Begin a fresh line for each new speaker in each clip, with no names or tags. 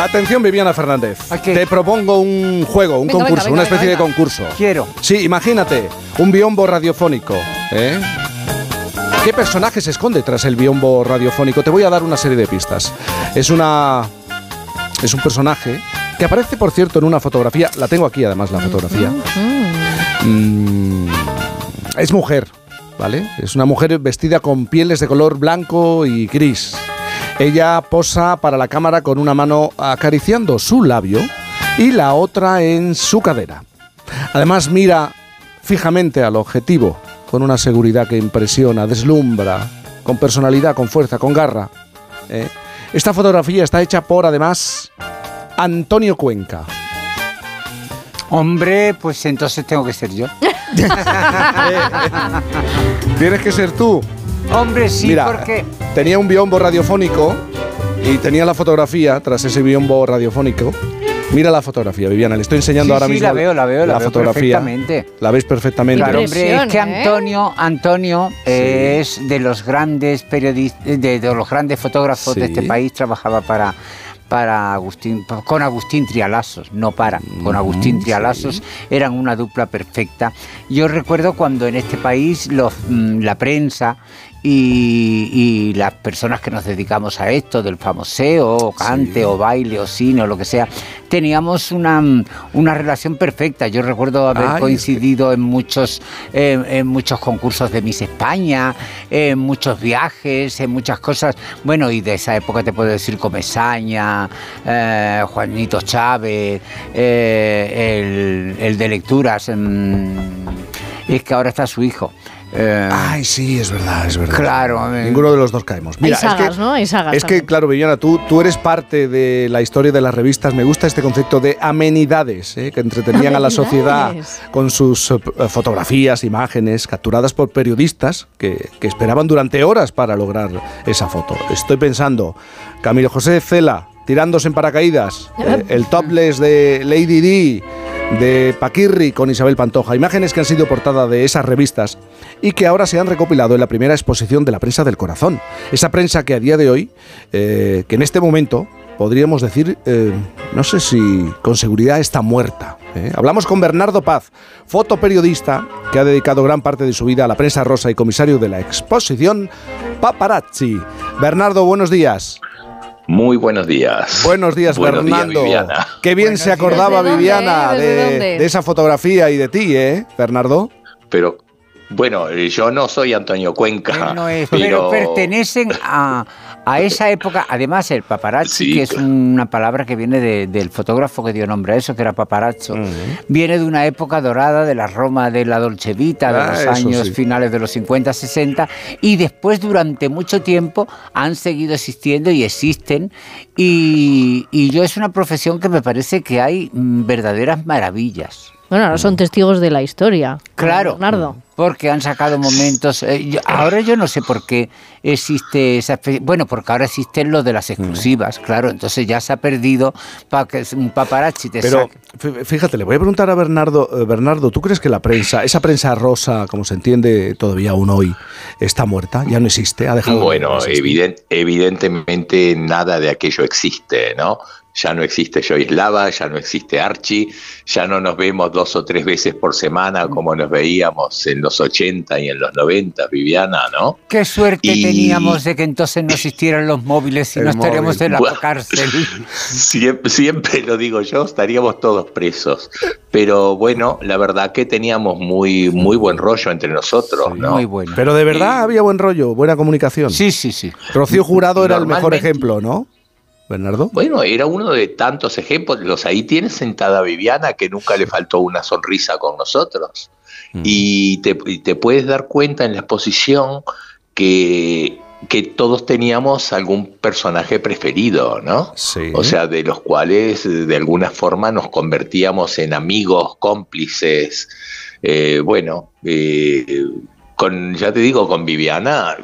Atención, Viviana Fernández. Te propongo un juego, un concurso, una especie de concurso.
Quiero.
Sí, imagínate, un biombo radiofónico. ¿eh? ¿Qué personaje se esconde tras el biombo radiofónico? Te voy a dar una serie de pistas. Es una. Es un personaje que aparece, por cierto, en una fotografía. La tengo aquí, además, la fotografía. Mm, es mujer, ¿vale? Es una mujer vestida con pieles de color blanco y gris. Ella posa para la cámara con una mano acariciando su labio y la otra en su cadera. Además mira fijamente al objetivo con una seguridad que impresiona, deslumbra, con personalidad, con fuerza, con garra. ¿eh? Esta fotografía está hecha por, además, Antonio Cuenca.
Hombre, pues entonces tengo que ser yo.
Tienes que ser tú.
Hombre, sí,
Mira,
porque...
tenía un biombo radiofónico y tenía la fotografía tras ese biombo radiofónico. Mira la fotografía, Viviana, le estoy enseñando
Sí,
ahora
sí,
mismo
la veo, la veo, la veo
fotografía.
perfectamente.
La veis perfectamente.
Claro, hombre, es que
¿eh?
Antonio, Antonio es de los grandes periodistas, de, de los grandes fotógrafos de
Sí.
este país, trabajaba para para Agustín, con Agustín Trialazos, no para, con Agustín Trialazos, eran una dupla perfecta. Yo recuerdo cuando en este país los, mm, la prensa y, y las personas que nos dedicamos a esto, del famoseo, o cante, o baile, o cine, o lo que sea, teníamos una, mm, una relación perfecta. Yo recuerdo haber
Ay,
coincidido en muchos, en, en muchos concursos de Miss España, en muchos viajes, en muchas cosas. Bueno, y de esa época te puedo decir Comesaña, eh, Juanito Chávez, eh, el, el de lecturas. mm, es que ahora está su hijo. Eh,
Ay, sí, es verdad, es verdad.
Claro, eh.
Ninguno de los dos caemos. Mira,
Hay sagas,
es que,
¿no? Hay sagas
Es que, claro, Viviana, tú, tú eres parte de la historia de las revistas. Me gusta este concepto de amenidades, ¿eh? que entretenían a la sociedad con sus eh, fotografías, imágenes, capturadas por periodistas que, que esperaban durante horas para lograr esa foto. Estoy pensando, Camilo José Cela tirándose en paracaídas, eh, el topless de Lady D, de Paquirri con Isabel Pantoja, imágenes que han sido portada de esas revistas y que ahora se han recopilado en la primera exposición de la prensa del corazón. Esa prensa que a día de hoy, eh, que en este momento podríamos decir, eh, no sé si con seguridad está muerta. ¿eh? Hablamos con Bernardo Paz, fotoperiodista que ha dedicado gran parte de su vida a la prensa rosa y comisario de la exposición Paparazzi. Bernardo, buenos días.
Muy buenos días.
Buenos días,
Buenos días,
Bernardo.
Viviana.
Qué bien
Buenos
se
días.
acordaba
¿Desde dónde,
Viviana de, esa fotografía y de ti, ¿eh, Bernardo?
Pero bueno, yo no soy Antonio Cuenca.
No es, pero pertenecen a, a esa época. Además, el paparazzi,
Sí,
que es una palabra que viene de- del fotógrafo que dio nombre a eso, que era paparazzo, viene de una época dorada de la Roma de la Dolce Vita, de
Ah,
los años
sí.
finales de los 50, 60, y después durante mucho tiempo han seguido existiendo y existen. Y, y yo es una profesión que me parece que hay mm, verdaderas maravillas.
Bueno, ahora son testigos de la historia.
Claro,
Bernardo.
porque han sacado momentos. eh, yo- ahora yo no sé por qué existe esa especie. Bueno, porque ahora existen lo de las exclusivas, claro. Entonces ya se ha perdido para que un paparazzi te
Pero
saque.
fí- fíjate, le voy a preguntar a Bernardo, eh, Bernardo, ¿tú crees que la prensa, esa prensa rosa, como se entiende todavía aún hoy, está muerta? ¿Ya no existe? ¿Ha dejado de
Bueno,
existir?
eviden- evidentemente nada de aquello existe, ¿no? Ya no existe Joislava, ya no existe Archie, ya no nos vemos dos o tres veces por semana como nos veíamos en los 80 y en los 90, Viviana, ¿no?
Qué suerte
y-
teníamos de que entonces no existieran los móviles y
El
no estaríamos
móvil.
en la
Bueno.
cárcel.
Siempre, siempre lo digo yo, estaríamos todos presos. Pero bueno, la verdad que teníamos muy, muy buen rollo entre nosotros, ¿no?
Muy bueno.
Pero de verdad
Y-
había buen rollo, buena comunicación.
Sí, sí, sí.
Rocío Jurado era el mejor ejemplo, ¿no? Bernardo.
Bueno, era uno de tantos ejemplos. Los ahí tienes sentada Viviana, que nunca le faltó una sonrisa con nosotros. Y, te, y te puedes dar cuenta en la exposición que, que todos teníamos algún personaje preferido, ¿no?
Sí.
O sea, de los cuales de alguna forma nos convertíamos en amigos, cómplices, eh, bueno, eh, con, ya te digo, con Viviana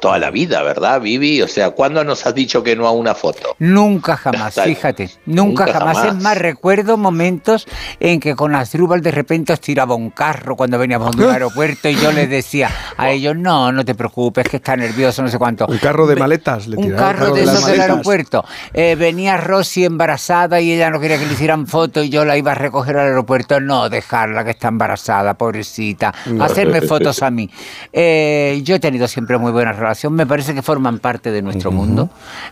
toda la vida, ¿verdad, Vivi? O sea, ¿cuándo nos has dicho que no a una foto?
Nunca jamás, fíjate. Nunca, jamás. Es más, recuerdo momentos en que con Asdrúbal de repente os tiraba un carro cuando veníamos de un aeropuerto y yo les decía a ellos, no, no te preocupes, que está nervioso, no sé cuánto.
Un carro de maletas, le
Un carro, de, esos del aeropuerto. Eh, venía Rosy embarazada y ella no quería que le hicieran foto y yo la iba a recoger al aeropuerto. No, dejarla que está embarazada, pobrecita. Hacerme fotos a mí. Eh, yo he tenido siempre muy buena relación, me parece que forman parte de nuestro mundo.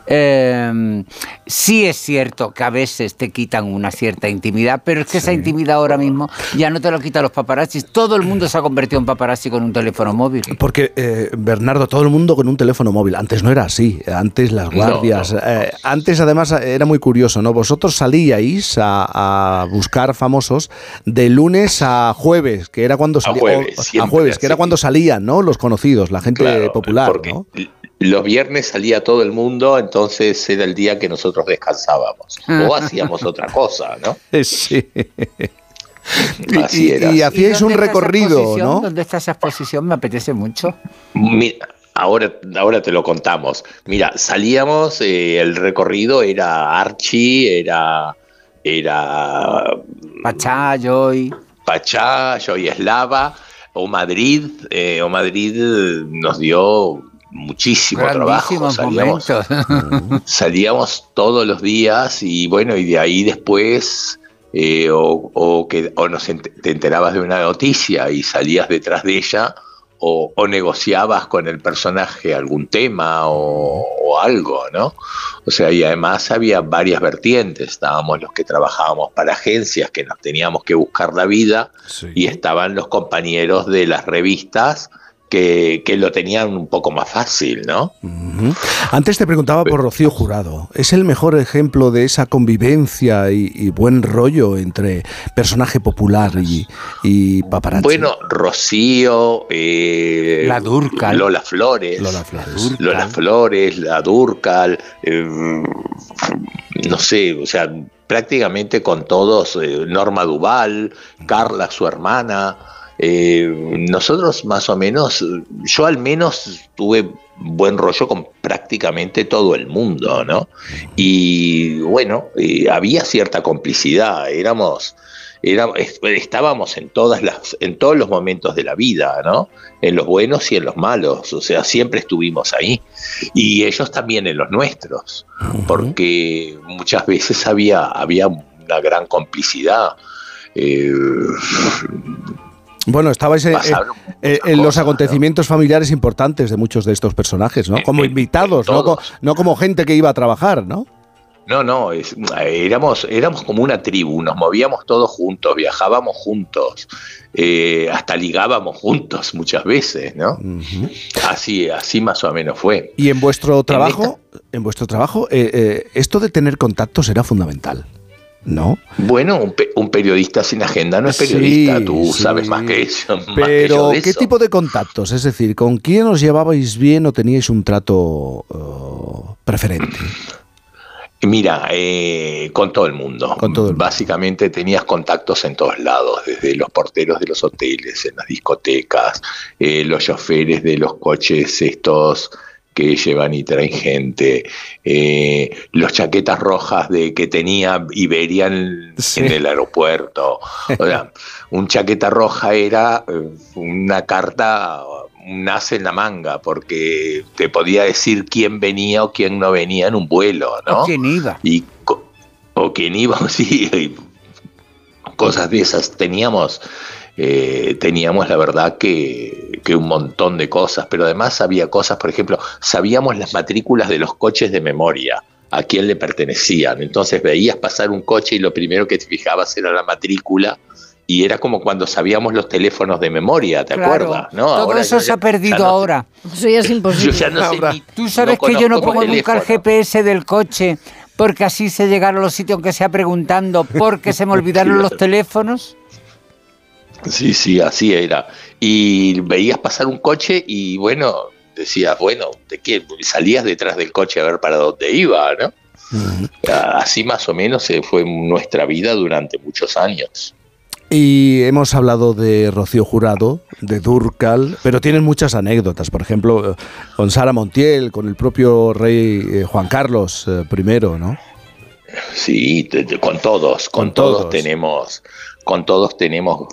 Eh, sí es cierto que a veces te quitan una cierta intimidad, pero es que esa intimidad ahora mismo ya no te lo quitan los paparazzis. Todo el mundo se ha convertido en paparazzi con un teléfono móvil.
Porque, eh, Bernardo, todo el mundo con un teléfono móvil. Antes no era así. Antes las guardias. antes, además, era muy curioso, ¿no? Vosotros salíais a, buscar famosos de lunes a jueves, que era cuando salía, a jueves, que era cuando salían, ¿no? Los conocidos, la gente popular, ¿no?
Los viernes salía todo el mundo, entonces era el día que nosotros descansábamos o hacíamos otra cosa, ¿no?
Sí. Así era. Y, hacíais un recorrido, ¿no?
¿Dónde está esa exposición? Me apetece mucho.
Mira, ahora, ahora te lo contamos. Mira, salíamos, eh, el recorrido era Archie, era. Era.
Pachá, Joy.
Pachá, Joy Eslava o Madrid, eh, o Madrid nos dio muchísimo trabajo. Salíamos, salíamos, todos los días y bueno, y de ahí después eh, o, que, o nos te enterabas de una noticia y salías detrás de ella o, negociabas con el personaje algún tema o, algo, ¿no? O sea, y además había varias vertientes. Estábamos los que trabajábamos para agencias, que nos teníamos que buscar la vida, y estaban los compañeros de las revistas que, lo tenían un poco más fácil, ¿no?
Antes te preguntaba por Rocío Jurado. ¿Es el mejor ejemplo de esa convivencia y, buen rollo entre personaje popular y, y paparazzi?
Bueno, Rocío, eh,
la Durcal,
Lola Flores,
Lola Flores,
Lola Flores la Durcal, eh, no sé, o sea, prácticamente con todos, eh, Norma Duval, Carla, su hermana. Eh, nosotros más o menos, yo al menos tuve buen rollo con prácticamente todo el mundo, ¿no? Y bueno, eh, había cierta complicidad, éramos, estábamos en todas las, en todos los momentos de la vida, ¿no? En los buenos y en los malos, o sea, siempre estuvimos ahí. Y ellos también en los nuestros, porque muchas veces había, había una gran complicidad. Eh,
bueno, estabais en, los acontecimientos familiares importantes de muchos de estos personajes, ¿no? Como invitados, no, como gente que iba a trabajar, ¿no?
No, no, éramos, éramos como una tribu, nos movíamos todos juntos, viajábamos juntos, eh, hasta ligábamos juntos muchas veces, ¿no? Así, así más o menos fue.
Y en vuestro trabajo, en, vuestro trabajo, eh, eh, esto de tener contactos era fundamental. ¿No?
Bueno, un, periodista sin agenda no es periodista, tú sabes más que eso.
Pero, ¿qué tipo de contactos? Es decir, ¿con quién os llevabais bien o teníais un trato uh, preferente?
Mira, eh, con todo el mundo. Con todo Básicamente tenías contactos en todos lados, desde los porteros de los hoteles, en las discotecas, eh, los choferes de los coches estos que llevan y traen gente, eh, los chaquetas rojas de que tenía Iberia en, el aeropuerto. O sea, un chaqueta roja era eh, una carta, un as en la manga, porque te podía decir quién venía o quién no venía en un vuelo, ¿no?
O quién iba.
Y, o quién iba, sí, cosas de esas. Teníamos eh, teníamos la verdad que, un montón de cosas, pero además había cosas, por ejemplo, sabíamos las matrículas de los coches de memoria, a quién le pertenecían. Entonces veías pasar un coche y lo primero que te fijabas era la matrícula. Y era como cuando sabíamos los teléfonos de memoria, ¿te acuerdas?
¿no? Todo eso se ha perdido ahora.
Eso ya es imposible.
Tú sabes que yo no pongo nunca el GPS del coche porque así se llegaron a los sitios aunque sea preguntando porque se me olvidaron los teléfonos.
Sí, sí, así era. Y veías pasar un coche y bueno, decías, bueno, ¿de qué? Salías detrás del coche a ver para dónde iba, ¿no? Así más o menos fue nuestra vida durante muchos años.
Y hemos hablado de Rocío Jurado, de Durcal, pero tienen muchas anécdotas, por ejemplo, con Sara Montiel, con el propio rey eh, Juan Carlos eh, I, ¿no?
Sí, con todos, con, todos tenemos con todos tenemos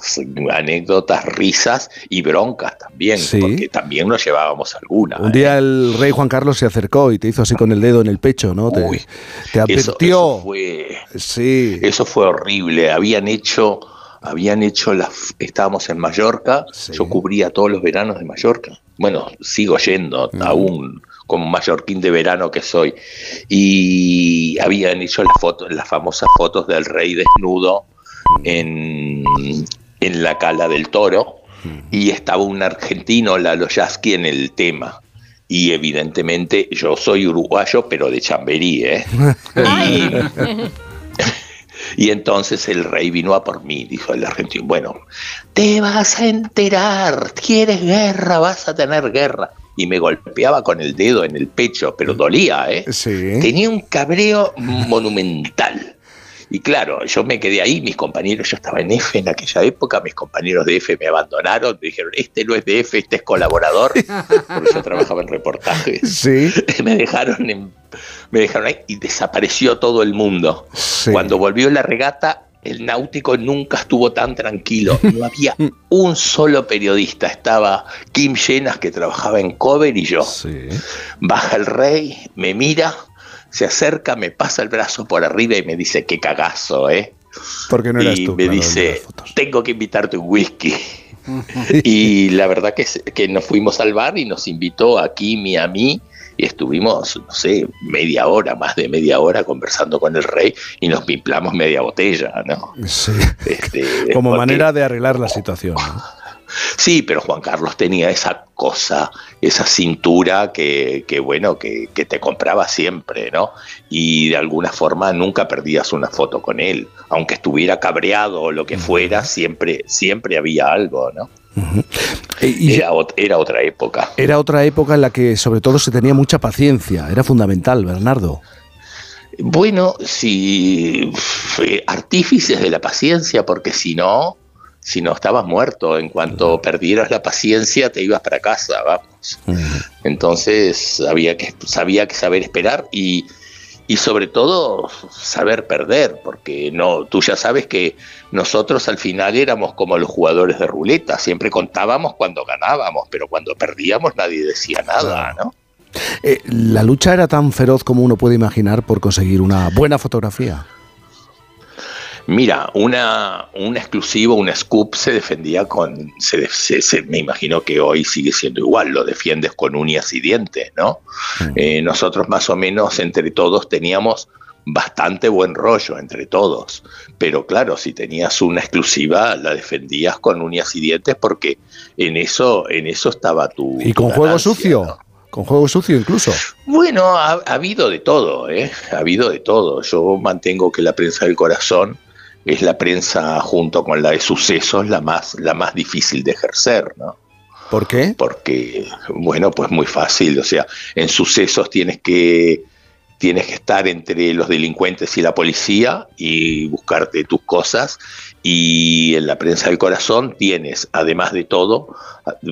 anécdotas, risas y broncas también, porque también nos llevábamos alguna.
Un día ¿eh? el rey Juan Carlos se acercó y te hizo así con el dedo en el pecho, ¿no? te, advirtió.
Eso, fue, sí. eso fue horrible. Habían hecho, habían hecho las, estábamos en Mallorca, yo cubría todos los veranos de Mallorca. Bueno, sigo yendo aún como mallorquín de verano que soy. Y habían hecho las fotos, las famosas fotos del rey desnudo en, en la cala del toro y estaba un argentino, Lalo Yasky, en el tema. Y evidentemente yo soy uruguayo, pero de Chamberí, ¿eh? y, entonces el rey vino a por mí, dijo el argentino. Bueno, te vas a enterar, quieres guerra, vas a tener guerra. Y me golpeaba con el dedo en el pecho, pero dolía, ¿eh? Tenía un cabreo monumental. Y claro, yo me quedé ahí, mis compañeros, yo estaba en F en aquella época, mis compañeros de F me abandonaron, me dijeron, este no es de F, este es colaborador, porque yo trabajaba en reportajes. Sí. Me dejaron, me dejaron ahí y desapareció todo el mundo. Cuando volvió la regata, el náutico nunca estuvo tan tranquilo. No había un solo periodista. Estaba Kim Llenas, que trabajaba en Cover, y yo. Baja el rey, me mira, se acerca, me pasa el brazo por arriba y me dice, qué cagazo, ¿eh?
Porque no eras
y
tú.
me dice, tengo que invitarte un whisky. y la verdad que, que nos fuimos al bar y nos invitó a Kim y a mí y estuvimos, no sé, media hora, más de media hora conversando con el rey y nos pimplamos media botella, ¿no?
Sí. Este, Como manera de arreglar la situación. ¿no?
Sí, pero Juan Carlos tenía esa cosa, esa cintura que, bueno, que, te compraba siempre, ¿no? Y de alguna forma nunca perdías una foto con él, aunque estuviera cabreado o lo que fuera, siempre, siempre había algo, ¿no? era, era, otra época.
Era otra época en la que sobre todo se tenía mucha paciencia, era fundamental, Bernardo.
Bueno, sí, artífices de la paciencia, porque si no, si no estabas muerto. En cuanto perdieras la paciencia, te ibas para casa, vamos. Entonces había que, sabía que saber esperar y, y sobre todo saber perder, porque no, tú ya sabes que nosotros al final éramos como los jugadores de ruleta, siempre contábamos cuando ganábamos, pero cuando perdíamos nadie decía nada, ¿no?
Eh, ¿La lucha era tan feroz como uno puede imaginar por conseguir una buena fotografía?
Mira, una, un exclusivo, un scoop se defendía con, se, me imagino que hoy sigue siendo igual, lo defiendes con uñas y dientes, ¿no? Mm. Eh, nosotros más o menos entre todos teníamos bastante buen rollo entre todos, pero claro, si tenías una exclusiva la defendías con uñas y dientes porque en eso, en eso estaba tu...
Y con juego sucio. Con juego sucio incluso.
Bueno, ha, ha, habido de todo, ¿eh? Ha habido de todo. Yo mantengo que la prensa del corazón es la prensa junto con la de sucesos la más, la más difícil de ejercer, ¿no?
¿Por qué?
Porque, bueno, pues muy fácil, o sea, en sucesos tienes que, tienes que estar entre los delincuentes y la policía y buscarte tus cosas, y en la prensa del corazón tienes, además de todo,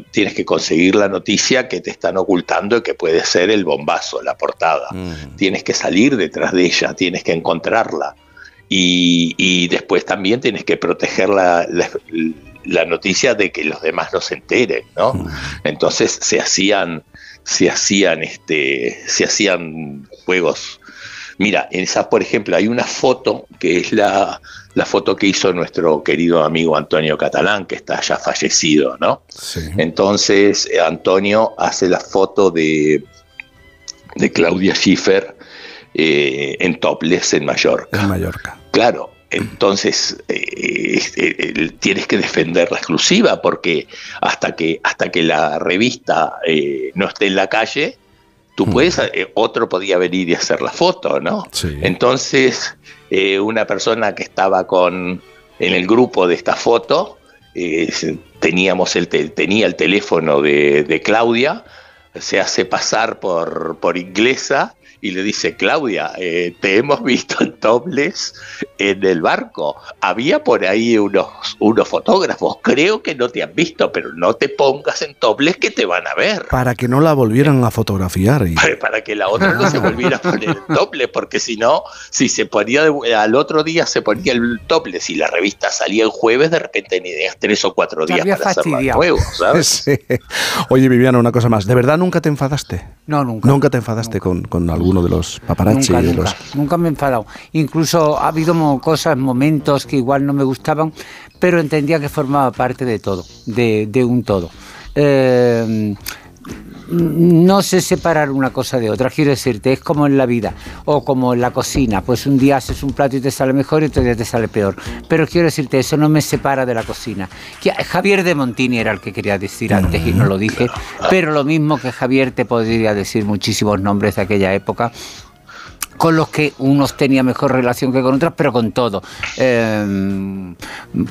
tienes que conseguir la noticia que te están ocultando y que puede ser el bombazo, la portada. Mm. Tienes que salir detrás de ella, tienes que encontrarla y, después también tienes que proteger la, la, noticia de que los demás no se enteren, ¿no? Mm. Entonces se hacían, se hacían, este, se hacían juegos. Mira, en esa, por ejemplo, hay una foto que es la, la foto que hizo nuestro querido amigo Antonio Catalán, que está ya fallecido, ¿no? Entonces, Antonio hace la foto de, de Claudia Schiffer eh, en Topless en Mallorca.
En Mallorca.
Claro, entonces eh, eh, tienes que defender la exclusiva porque hasta que hasta que la revista no esté en la calle, tú mm. puedes, otro podía venir y hacer la foto, ¿no? Entonces una persona que estaba con en el grupo de esta foto teníamos el tenía el teléfono de, de Claudia, se hace pasar por por inglesa y le dice, Claudia, eh, te hemos visto en tobles en el barco. Había por ahí unos, unos fotógrafos, creo que no te han visto, pero no te pongas en tobles que te van a ver.
Para que no la volvieran a fotografiar. Y...
Para que la otra no se volviera a poner en tobles, porque si no, si se ponía al otro día se ponía el tople, si la revista salía el jueves, de repente tenías tres o cuatro días para hacerla nuevo, ¿sabes?
Oye, Viviana, una cosa más. ¿De verdad nunca te enfadaste?
No, nunca.
¿Nunca te enfadaste Con, con, alguno de los paparazzi?
Nunca,
de
nunca,
los...
nunca me he enfadado. Incluso ha habido cosas, momentos que igual no me gustaban, pero entendía que formaba parte de todo, de, de un todo. Eh, no sé separar una cosa de otra, quiero decirte, es como en la vida o como en la cocina, pues un día haces un plato y te sale mejor y otro día te sale peor, pero quiero decirte, eso no me separa de la cocina. Javier de Montini era el que quería decir antes y no lo dije, pero lo mismo que Javier te podría decir muchísimos nombres de aquella época con los que unos tenía mejor relación que con otros, pero con todo. Em,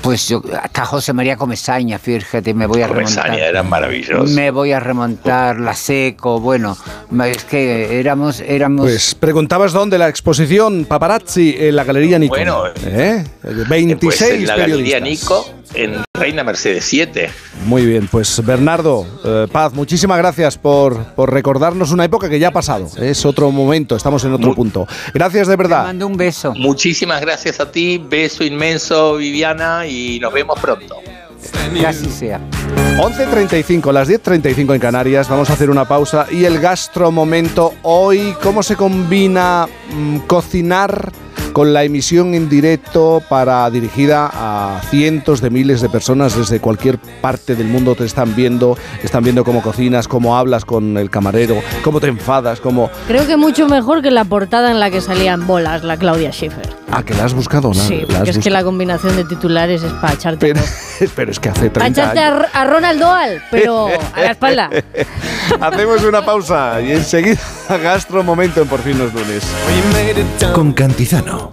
pues yo, hasta José María Comesaña, fíjate, me voy a
Comesaña
remontar.
eran maravillosos.
Me voy a remontar, la seco, bueno, es que éramos... éramos
pues preguntabas dónde la exposición paparazzi en la Galería Nico.
Bueno,
¿Eh? 26
pues en la
Galería
Nico, en Reina Mercedes 7.
Muy bien, pues Bernardo, eh, Paz, muchísimas gracias por, por, recordarnos una época que ya ha pasado. Es otro momento, estamos en otro punto. Gracias de verdad.
Te mando un beso.
Muchísimas gracias a ti, beso inmenso Viviana y nos vemos pronto.
Que así sea.
11.35, las 10.35 en Canarias, vamos a hacer una pausa y el gastro momento hoy, ¿cómo se combina mmm, cocinar? Con la emisión en directo para dirigida a cientos de miles de personas desde cualquier parte del mundo te están viendo, están viendo cómo cocinas, cómo hablas con el camarero, cómo te enfadas, cómo
Creo que mucho mejor que la portada en la que salía en bolas la Claudia Schiffer.
Ah, que la has buscado, ¿no?
Sí, porque es que la combinación de titulares es para echarte.
Pero, pero es que hace 30
Para echarte
años.
a, a Ronald Doal, pero a la espalda.
Hacemos una pausa y enseguida gastro momento en Por fin los lunes.
Con Cantizano.